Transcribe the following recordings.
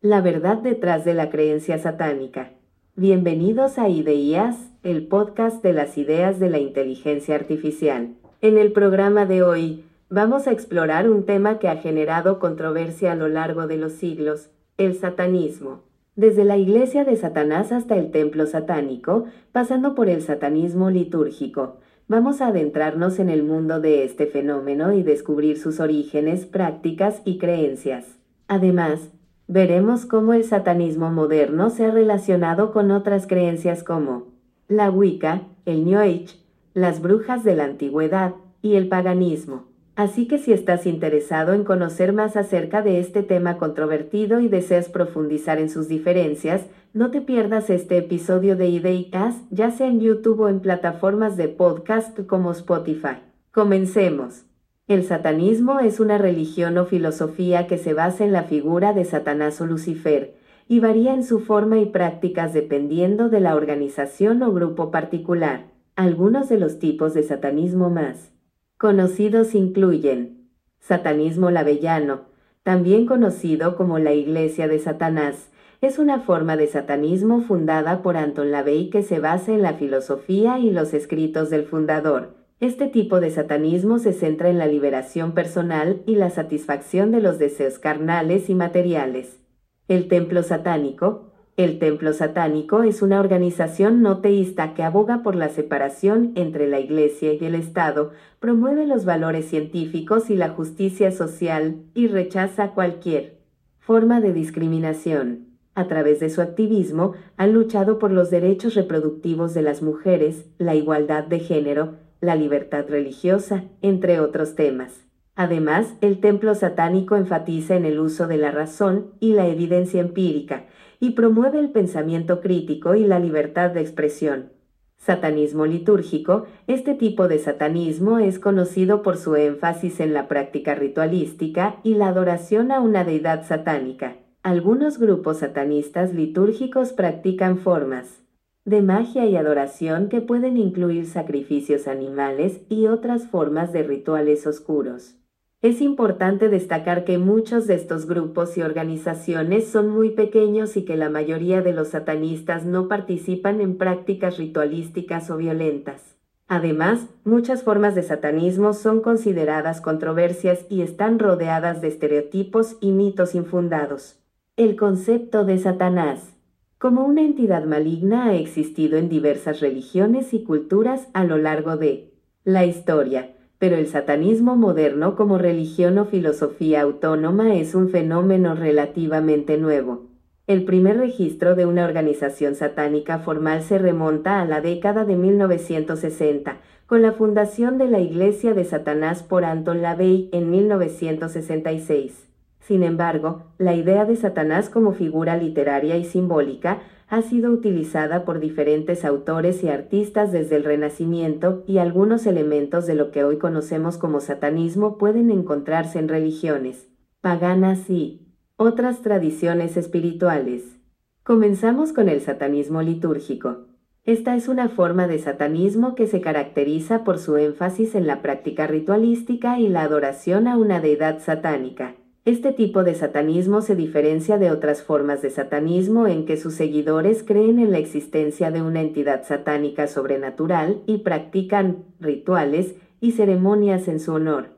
La verdad detrás de la creencia satánica. Bienvenidos a IDEIAS, el podcast de las ideas de la inteligencia artificial. En el programa de hoy, vamos a explorar un tema que ha generado controversia a lo largo de los siglos, el satanismo. Desde la iglesia de Satanás hasta el templo satánico, pasando por el satanismo litúrgico, vamos a adentrarnos en el mundo de este fenómeno y descubrir sus orígenes, prácticas y creencias. Además, veremos cómo el satanismo moderno se ha relacionado con otras creencias como la Wicca, el New Age, las brujas de la antigüedad y el paganismo. Así que si estás interesado en conocer más acerca de este tema controvertido y deseas profundizar en sus diferencias, no te pierdas este episodio de Ideicast, ya sea en YouTube o en plataformas de podcast como Spotify. Comencemos. El satanismo es una religión o filosofía que se basa en la figura de Satanás o Lucifer, y varía en su forma y prácticas dependiendo de la organización o grupo particular. Algunos de los tipos de satanismo más conocidos incluyen satanismo lavellano, también conocido como la Iglesia de Satanás, es una forma de satanismo fundada por Anton LaVey que se basa en la filosofía y los escritos del fundador. Este tipo de satanismo se centra en la liberación personal y la satisfacción de los deseos carnales y materiales. El templo satánico. El templo satánico es una organización no teísta que aboga por la separación entre la Iglesia y el Estado, promueve los valores científicos y la justicia social y rechaza cualquier forma de discriminación. A través de su activismo, han luchado por los derechos reproductivos de las mujeres, la igualdad de género, la libertad religiosa, entre otros temas. Además, el templo satánico enfatiza en el uso de la razón y la evidencia empírica, y promueve el pensamiento crítico y la libertad de expresión. Satanismo litúrgico, este tipo de satanismo es conocido por su énfasis en la práctica ritualística y la adoración a una deidad satánica. Algunos grupos satanistas litúrgicos practican formas de magia y adoración que pueden incluir sacrificios animales y otras formas de rituales oscuros. Es importante destacar que muchos de estos grupos y organizaciones son muy pequeños y que la mayoría de los satanistas no participan en prácticas ritualísticas o violentas. Además, muchas formas de satanismo son consideradas controversias y están rodeadas de estereotipos y mitos infundados. El concepto de Satanás como una entidad maligna ha existido en diversas religiones y culturas a lo largo de la historia, pero el satanismo moderno como religión o filosofía autónoma es un fenómeno relativamente nuevo. El primer registro de una organización satánica formal se remonta a la década de 1960, con la fundación de la Iglesia de Satanás por Anton LaVey en 1966. Sin embargo, la idea de Satanás como figura literaria y simbólica ha sido utilizada por diferentes autores y artistas desde el Renacimiento y algunos elementos de lo que hoy conocemos como satanismo pueden encontrarse en religiones paganas y otras tradiciones espirituales. Comenzamos con el satanismo litúrgico. Esta es una forma de satanismo que se caracteriza por su énfasis en la práctica ritualística y la adoración a una deidad satánica. Este tipo de satanismo se diferencia de otras formas de satanismo en que sus seguidores creen en la existencia de una entidad satánica sobrenatural y practican rituales y ceremonias en su honor.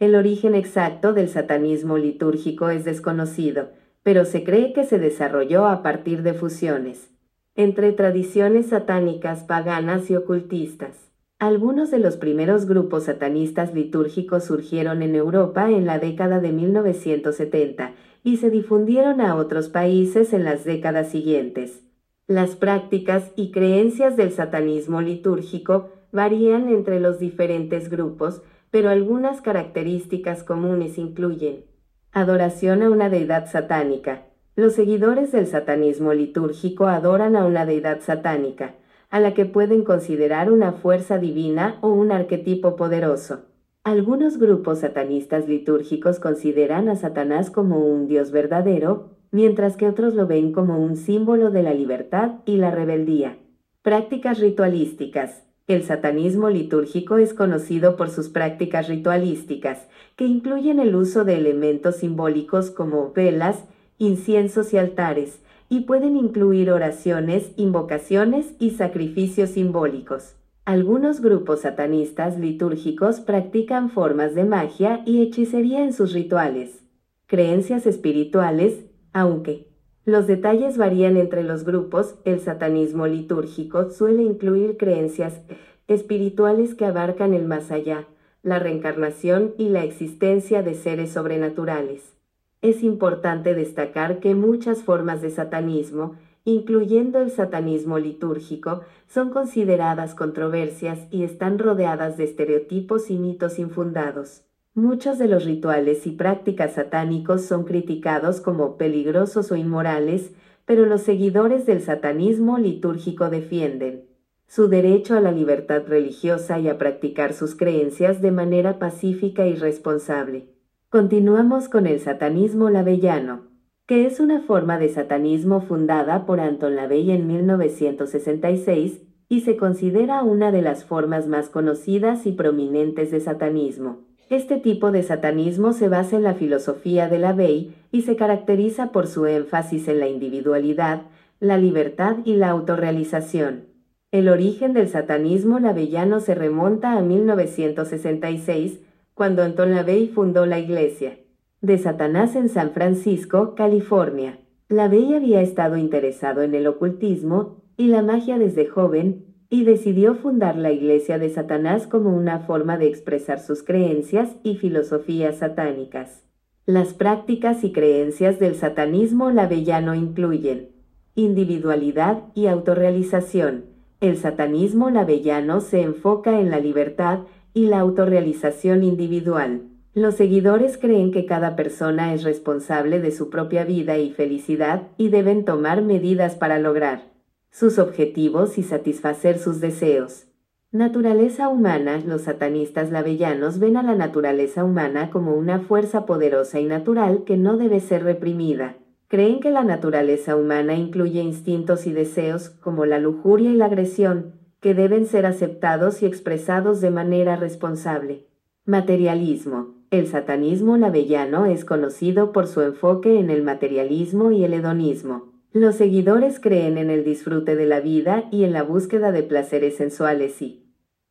El origen exacto del satanismo litúrgico es desconocido, pero se cree que se desarrolló a partir de fusiones entre tradiciones satánicas paganas y ocultistas. Algunos de los primeros grupos satanistas litúrgicos surgieron en Europa en la década de 1970 y se difundieron a otros países en las décadas siguientes. Las prácticas y creencias del satanismo litúrgico varían entre los diferentes grupos, pero algunas características comunes incluyen adoración a una deidad satánica. Los seguidores del satanismo litúrgico adoran a una deidad satánica, a la que pueden considerar una fuerza divina o un arquetipo poderoso. Algunos grupos satanistas litúrgicos consideran a Satanás como un Dios verdadero, mientras que otros lo ven como un símbolo de la libertad y la rebeldía. Prácticas ritualísticas. El satanismo litúrgico es conocido por sus prácticas ritualísticas, que incluyen el uso de elementos simbólicos como velas, inciensos y altares, y pueden incluir oraciones, invocaciones y sacrificios simbólicos. Algunos grupos satanistas litúrgicos practican formas de magia y hechicería en sus rituales. Creencias espirituales, aunque los detalles varían entre los grupos, el satanismo litúrgico suele incluir creencias espirituales que abarcan el más allá, la reencarnación y la existencia de seres sobrenaturales. Es importante destacar que muchas formas de satanismo, incluyendo el satanismo litúrgico, son consideradas controversias y están rodeadas de estereotipos y mitos infundados. Muchos de los rituales y prácticas satánicos son criticados como peligrosos o inmorales, pero los seguidores del satanismo litúrgico defienden su derecho a la libertad religiosa y a practicar sus creencias de manera pacífica y responsable. Continuamos con el satanismo lavellano, que es una forma de satanismo fundada por Anton Lavey en 1966 y se considera una de las formas más conocidas y prominentes de satanismo. Este tipo de satanismo se basa en la filosofía de Lavey y se caracteriza por su énfasis en la individualidad, la libertad y la autorrealización. El origen del satanismo lavellano se remonta a 1966, cuando Anton Lavey fundó la Iglesia de Satanás en San Francisco, California. Lavey había estado interesado en el ocultismo y la magia desde joven, y decidió fundar la Iglesia de Satanás como una forma de expresar sus creencias y filosofías satánicas. Las prácticas y creencias del satanismo lavellano incluyen individualidad y autorrealización, el satanismo lavellano se enfoca en la libertad y la autorrealización individual. Los seguidores creen que cada persona es responsable de su propia vida y felicidad y deben tomar medidas para lograr sus objetivos y satisfacer sus deseos. Naturaleza humana, los satanistas lavellanos ven a la naturaleza humana como una fuerza poderosa y natural que no debe ser reprimida. Creen que la naturaleza humana incluye instintos y deseos, como la lujuria y la agresión, que deben ser aceptados y expresados de manera responsable. Materialismo. El satanismo lavellano es conocido por su enfoque en el materialismo y el hedonismo. Los seguidores creen en el disfrute de la vida y en la búsqueda de placeres sensuales y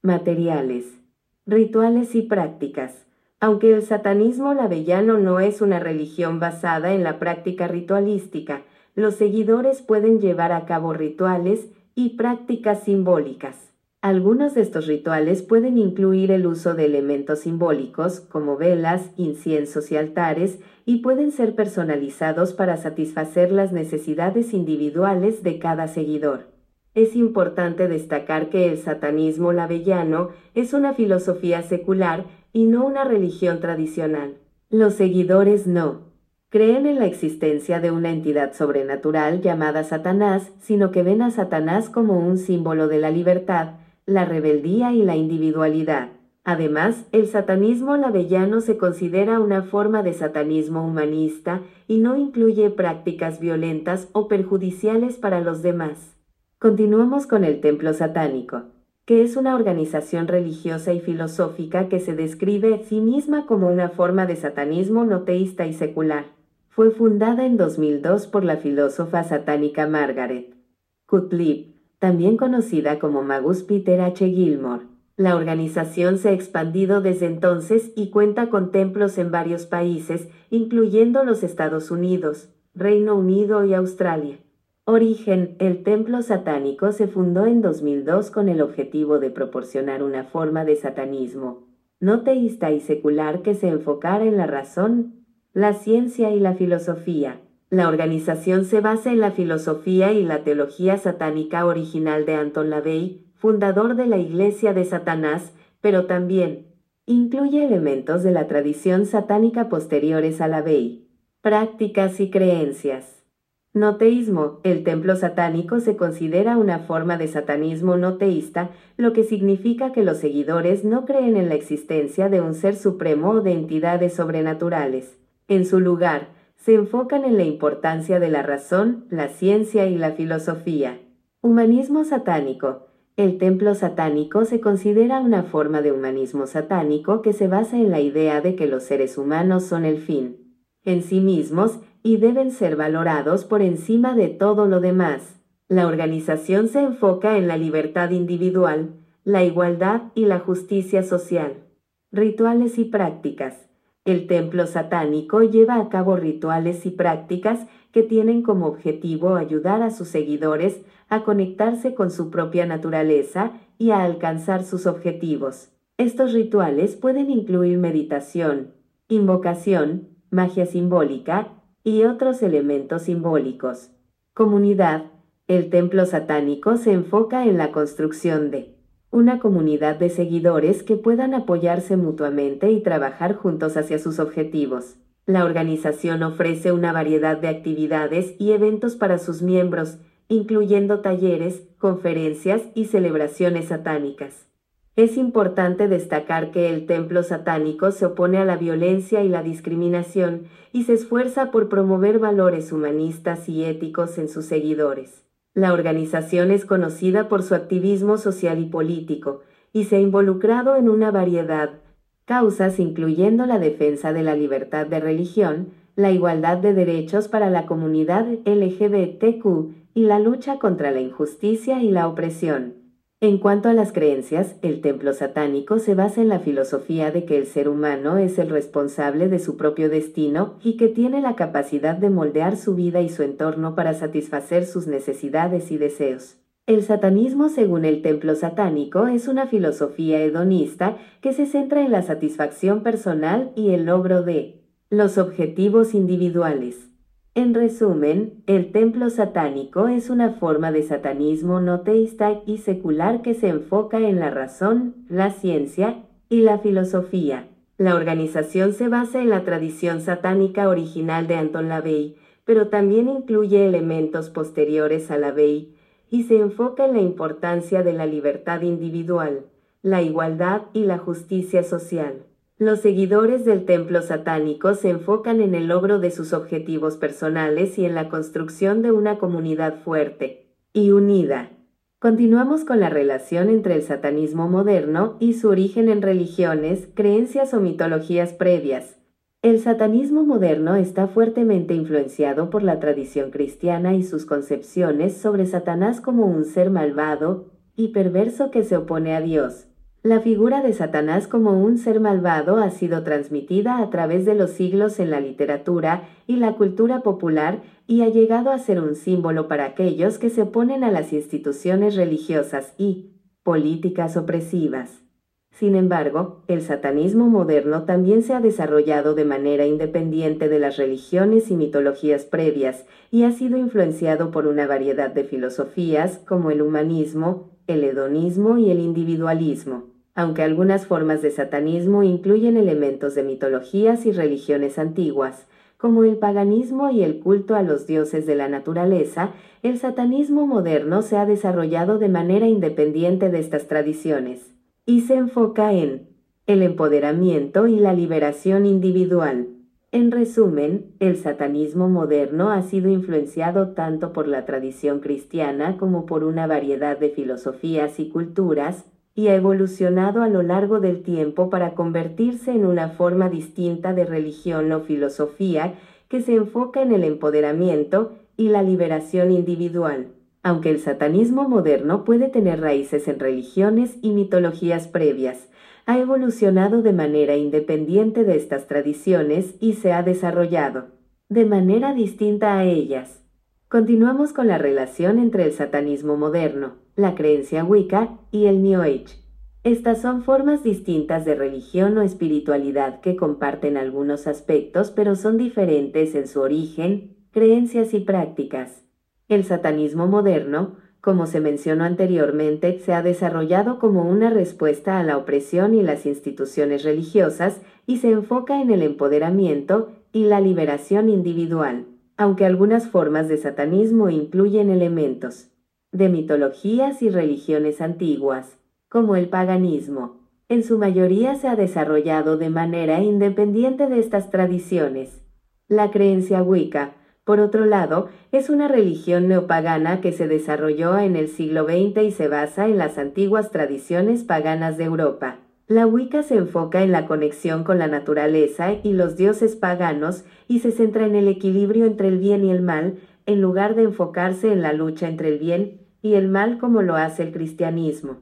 materiales, rituales y prácticas. Aunque el satanismo lavellano no es una religión basada en la práctica ritualística, los seguidores pueden llevar a cabo rituales y prácticas simbólicas. Algunos de estos rituales pueden incluir el uso de elementos simbólicos como velas, inciensos y altares, y pueden ser personalizados para satisfacer las necesidades individuales de cada seguidor. Es importante destacar que el satanismo lavellano es una filosofía secular y no una religión tradicional. Los seguidores no creen en la existencia de una entidad sobrenatural llamada Satanás, sino que ven a Satanás como un símbolo de la libertad, la rebeldía y la individualidad. Además, el satanismo lavellano se considera una forma de satanismo humanista y no incluye prácticas violentas o perjudiciales para los demás. Continuamos con el templo satánico que es una organización religiosa y filosófica que se describe a sí misma como una forma de satanismo no teísta y secular. Fue fundada en 2002 por la filósofa satánica Margaret Cutlip, también conocida como Magus Peter H. Gilmore. La organización se ha expandido desde entonces y cuenta con templos en varios países, incluyendo los Estados Unidos, Reino Unido y Australia. Origen, el templo satánico se fundó en 2002 con el objetivo de proporcionar una forma de satanismo, no teísta y secular que se enfocara en la razón, la ciencia y la filosofía. La organización se basa en la filosofía y la teología satánica original de Anton LaVey, fundador de la Iglesia de Satanás, pero también incluye elementos de la tradición satánica posteriores a LaVey, prácticas y creencias. Noteísmo. El templo satánico se considera una forma de satanismo no teísta, lo que significa que los seguidores no creen en la existencia de un ser supremo o de entidades sobrenaturales. En su lugar, se enfocan en la importancia de la razón, la ciencia y la filosofía. Humanismo satánico. El templo satánico se considera una forma de humanismo satánico que se basa en la idea de que los seres humanos son el fin en sí mismos y deben ser valorados por encima de todo lo demás. La organización se enfoca en la libertad individual, la igualdad y la justicia social. Rituales y prácticas. El templo satánico lleva a cabo rituales y prácticas que tienen como objetivo ayudar a sus seguidores a conectarse con su propia naturaleza y a alcanzar sus objetivos. Estos rituales pueden incluir meditación, invocación, magia simbólica y otros elementos simbólicos. Comunidad. El templo satánico se enfoca en la construcción de una comunidad de seguidores que puedan apoyarse mutuamente y trabajar juntos hacia sus objetivos. La organización ofrece una variedad de actividades y eventos para sus miembros, incluyendo talleres, conferencias y celebraciones satánicas. Es importante destacar que el templo satánico se opone a la violencia y la discriminación y se esfuerza por promover valores humanistas y éticos en sus seguidores. La organización es conocida por su activismo social y político, y se ha involucrado en una variedad causas incluyendo la defensa de la libertad de religión, la igualdad de derechos para la comunidad LGBTQ y la lucha contra la injusticia y la opresión. En cuanto a las creencias, el templo satánico se basa en la filosofía de que el ser humano es el responsable de su propio destino y que tiene la capacidad de moldear su vida y su entorno para satisfacer sus necesidades y deseos. El satanismo, según el templo satánico, es una filosofía hedonista que se centra en la satisfacción personal y el logro de los objetivos individuales. En resumen, el templo satánico es una forma de satanismo no teísta y secular que se enfoca en la razón, la ciencia y la filosofía. La organización se basa en la tradición satánica original de Anton LaVey, pero también incluye elementos posteriores a LaVey y se enfoca en la importancia de la libertad individual, la igualdad y la justicia social. Los seguidores del templo satánico se enfocan en el logro de sus objetivos personales y en la construcción de una comunidad fuerte y unida. Continuamos con la relación entre el satanismo moderno y su origen en religiones, creencias o mitologías previas. El satanismo moderno está fuertemente influenciado por la tradición cristiana y sus concepciones sobre Satanás como un ser malvado y perverso que se opone a Dios. La figura de Satanás como un ser malvado ha sido transmitida a través de los siglos en la literatura y la cultura popular y ha llegado a ser un símbolo para aquellos que se oponen a las instituciones religiosas y políticas opresivas. Sin embargo, el satanismo moderno también se ha desarrollado de manera independiente de las religiones y mitologías previas y ha sido influenciado por una variedad de filosofías como el humanismo, el hedonismo y el individualismo. Aunque algunas formas de satanismo incluyen elementos de mitologías y religiones antiguas, como el paganismo y el culto a los dioses de la naturaleza, el satanismo moderno se ha desarrollado de manera independiente de estas tradiciones y se enfoca en el empoderamiento y la liberación individual. En resumen, el satanismo moderno ha sido influenciado tanto por la tradición cristiana como por una variedad de filosofías y culturas, y ha evolucionado a lo largo del tiempo para convertirse en una forma distinta de religión o filosofía que se enfoca en el empoderamiento y la liberación individual. Aunque el satanismo moderno puede tener raíces en religiones y mitologías previas, ha evolucionado de manera independiente de estas tradiciones y se ha desarrollado de manera distinta a ellas. Continuamos con la relación entre el satanismo moderno, la creencia Wicca y el New Age. Estas son formas distintas de religión o espiritualidad que comparten algunos aspectos pero son diferentes en su origen, creencias y prácticas. El satanismo moderno como se mencionó anteriormente, se ha desarrollado como una respuesta a la opresión y las instituciones religiosas y se enfoca en el empoderamiento y la liberación individual, aunque algunas formas de satanismo incluyen elementos de mitologías y religiones antiguas, como el paganismo. En su mayoría se ha desarrollado de manera independiente de estas tradiciones. La creencia Wicca por otro lado, es una religión neopagana que se desarrolló en el siglo XX y se basa en las antiguas tradiciones paganas de Europa. La Wicca se enfoca en la conexión con la naturaleza y los dioses paganos y se centra en el equilibrio entre el bien y el mal, en lugar de enfocarse en la lucha entre el bien y el mal como lo hace el cristianismo.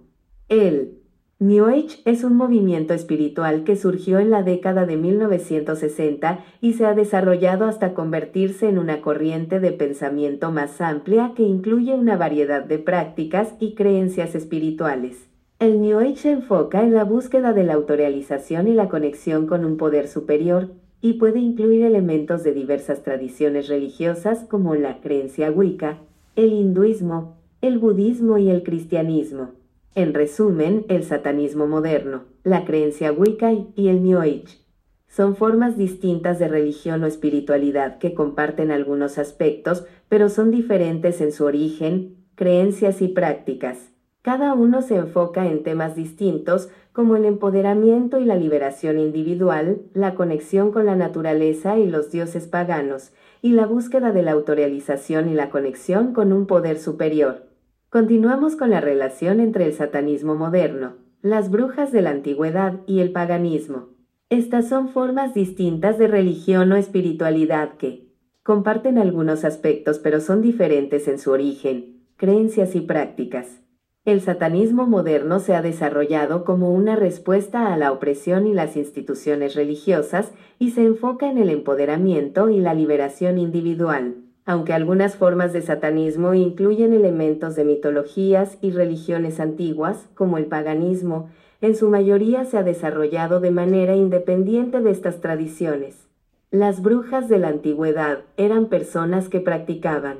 El New Age es un movimiento espiritual que surgió en la década de 1960 y se ha desarrollado hasta convertirse en una corriente de pensamiento más amplia que incluye una variedad de prácticas y creencias espirituales. El New Age se enfoca en la búsqueda de la autorrealización y la conexión con un poder superior, y puede incluir elementos de diversas tradiciones religiosas como la creencia wicca, el hinduismo, el budismo y el cristianismo. En resumen, el satanismo moderno, la creencia wicca y el New Age. Son formas distintas de religión o espiritualidad que comparten algunos aspectos, pero son diferentes en su origen, creencias y prácticas. Cada uno se enfoca en temas distintos como el empoderamiento y la liberación individual, la conexión con la naturaleza y los dioses paganos, y la búsqueda de la autorrealización y la conexión con un poder superior. Continuamos con la relación entre el satanismo moderno, las brujas de la antigüedad y el paganismo. Estas son formas distintas de religión o espiritualidad que comparten algunos aspectos pero son diferentes en su origen, creencias y prácticas. El satanismo moderno se ha desarrollado como una respuesta a la opresión y las instituciones religiosas y se enfoca en el empoderamiento y la liberación individual. Aunque algunas formas de satanismo incluyen elementos de mitologías y religiones antiguas, como el paganismo, en su mayoría se ha desarrollado de manera independiente de estas tradiciones. Las brujas de la antigüedad eran personas que practicaban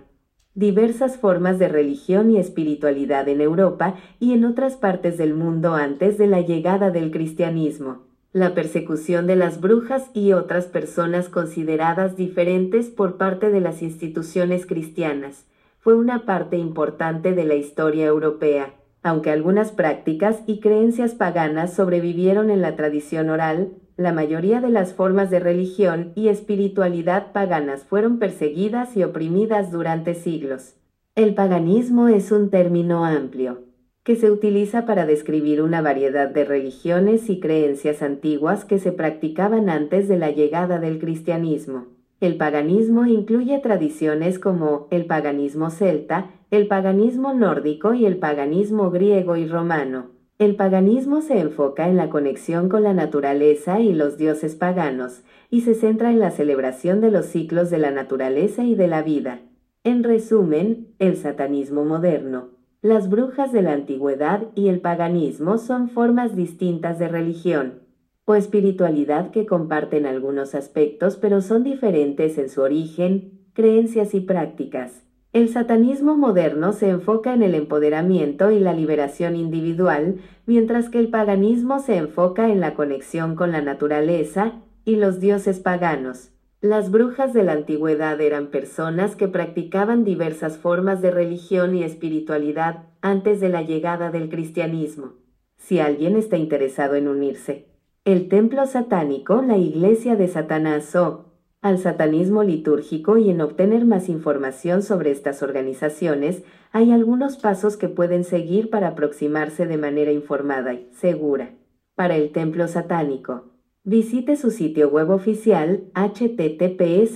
diversas formas de religión y espiritualidad en Europa y en otras partes del mundo antes de la llegada del cristianismo. La persecución de las brujas y otras personas consideradas diferentes por parte de las instituciones cristianas fue una parte importante de la historia europea, aunque algunas prácticas y creencias paganas sobrevivieron en la tradición oral, la mayoría de las formas de religión y espiritualidad paganas fueron perseguidas y oprimidas durante siglos. El paganismo es un término amplio, que se utiliza para describir una variedad de religiones y creencias antiguas que se practicaban antes de la llegada del cristianismo. El paganismo incluye tradiciones como el paganismo celta, el paganismo nórdico y el paganismo griego y romano. El paganismo se enfoca en la conexión con la naturaleza y los dioses paganos, y se centra en la celebración de los ciclos de la naturaleza y de la vida. En resumen, el satanismo moderno, las brujas de la antigüedad y el paganismo son formas distintas de religión o espiritualidad que comparten algunos aspectos pero son diferentes en su origen, creencias y prácticas. El satanismo moderno se enfoca en el empoderamiento y la liberación individual, mientras que el paganismo se enfoca en la conexión con la naturaleza y los dioses paganos. Las brujas de la antigüedad eran personas que practicaban diversas formas de religión y espiritualidad antes de la llegada del cristianismo. Si alguien está interesado en unirse, el templo satánico, la iglesia de Satanás o al satanismo litúrgico y en obtener más información sobre estas organizaciones, hay algunos pasos que pueden seguir para aproximarse de manera informada y segura. Para el templo satánico, visite su sitio web oficial https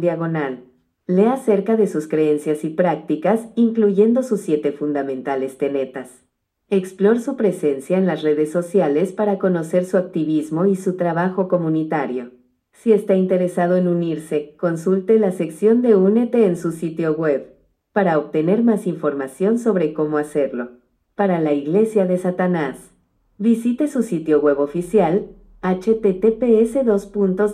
diagonal. Lea acerca de sus creencias y prácticas, incluyendo sus siete fundamentales tenetas. Explore su presencia en las redes sociales para conocer su activismo y su trabajo comunitario. Si está interesado en unirse, consulte la sección de Únete en su sitio web para obtener más información sobre cómo hacerlo. Para la Iglesia de Satanás, visite su sitio web oficial https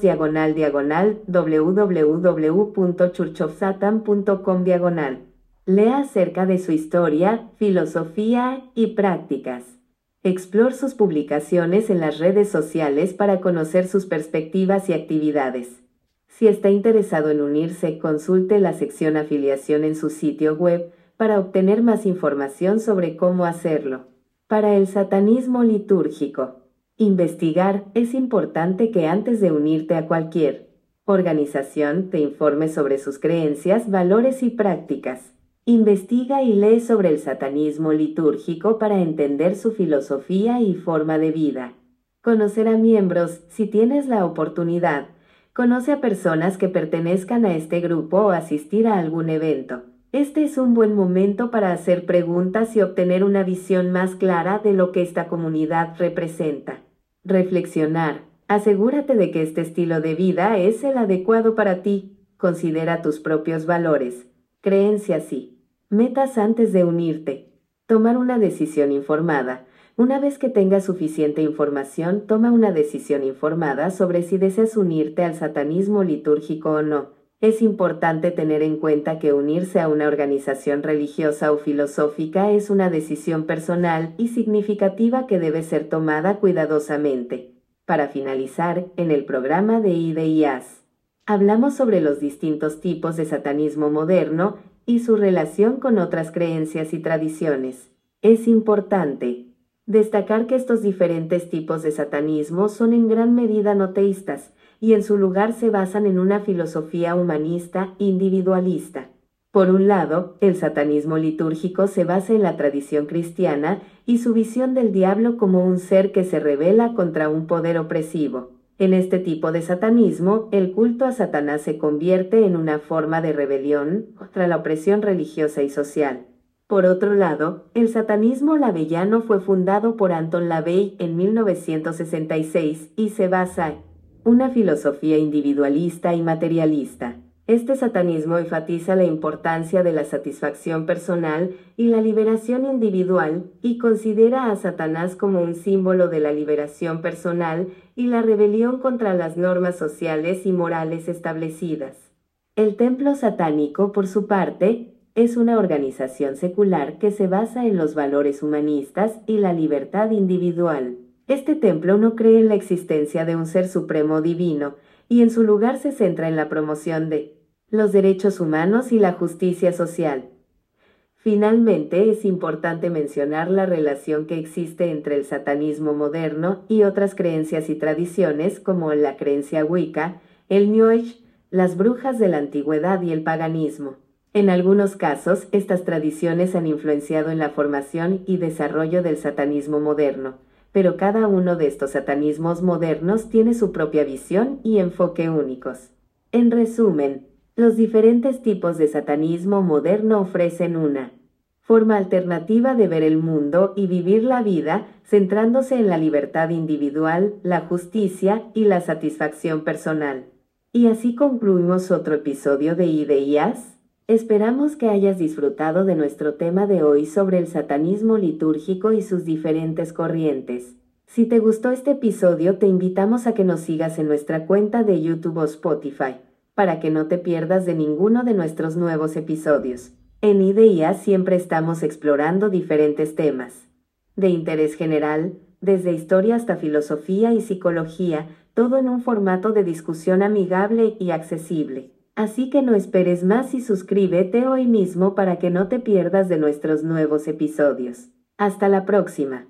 diagonal diagonal www.churchofsatan.com diagonal Lea acerca de su historia, filosofía y prácticas. Explore sus publicaciones en las redes sociales para conocer sus perspectivas y actividades. Si está interesado en unirse, consulte la sección afiliación en su sitio web para obtener más información sobre cómo hacerlo. Para el satanismo litúrgico, investigar es importante que antes de unirte a cualquier organización te informe sobre sus creencias, valores y prácticas. Investiga y lee sobre el satanismo litúrgico para entender su filosofía y forma de vida. Conocer a miembros, si tienes la oportunidad. Conoce a personas que pertenezcan a este grupo o asistir a algún evento. Este es un buen momento para hacer preguntas y obtener una visión más clara de lo que esta comunidad representa. Reflexionar. Asegúrate de que este estilo de vida es el adecuado para ti. Considera tus propios valores. Creencias y Metas antes de unirte. Tomar una decisión informada. Una vez que tengas suficiente información, toma una decisión informada sobre si deseas unirte al satanismo litúrgico o no. Es importante tener en cuenta que unirse a una organización religiosa o filosófica es una decisión personal y significativa que debe ser tomada cuidadosamente. Para finalizar, en el programa de IDIAS, hablamos sobre los distintos tipos de satanismo moderno y su relación con otras creencias y tradiciones. Es importante destacar que estos diferentes tipos de satanismo son en gran medida no teístas, y en su lugar se basan en una filosofía humanista individualista. Por un lado, el satanismo litúrgico se basa en la tradición cristiana y su visión del diablo como un ser que se rebela contra un poder opresivo. En este tipo de satanismo, el culto a Satanás se convierte en una forma de rebelión contra la opresión religiosa y social. Por otro lado, el satanismo lavellano fue fundado por Anton Lavey en 1966 y se basa una filosofía individualista y materialista. Este satanismo enfatiza la importancia de la satisfacción personal y la liberación individual y considera a Satanás como un símbolo de la liberación personal y la rebelión contra las normas sociales y morales establecidas. El templo satánico, por su parte, es una organización secular que se basa en los valores humanistas y la libertad individual. Este templo no cree en la existencia de un ser supremo divino, y en su lugar se centra en la promoción de los derechos humanos y la justicia social. Finalmente, es importante mencionar la relación que existe entre el satanismo moderno y otras creencias y tradiciones como la creencia Wicca, el New las brujas de la antigüedad y el paganismo. En algunos casos, estas tradiciones han influenciado en la formación y desarrollo del satanismo moderno, pero cada uno de estos satanismos modernos tiene su propia visión y enfoque únicos. En resumen, los diferentes tipos de satanismo moderno ofrecen una forma alternativa de ver el mundo y vivir la vida centrándose en la libertad individual, la justicia y la satisfacción personal. Y así concluimos otro episodio de IDEIAS. Esperamos que hayas disfrutado de nuestro tema de hoy sobre el satanismo litúrgico y sus diferentes corrientes. Si te gustó este episodio, te invitamos a que nos sigas en nuestra cuenta de YouTube o Spotify para que no te pierdas de ninguno de nuestros nuevos episodios. En IDEA siempre estamos explorando diferentes temas. De interés general, desde historia hasta filosofía y psicología, todo en un formato de discusión amigable y accesible. Así que no esperes más y suscríbete hoy mismo para que no te pierdas de nuestros nuevos episodios. Hasta la próxima.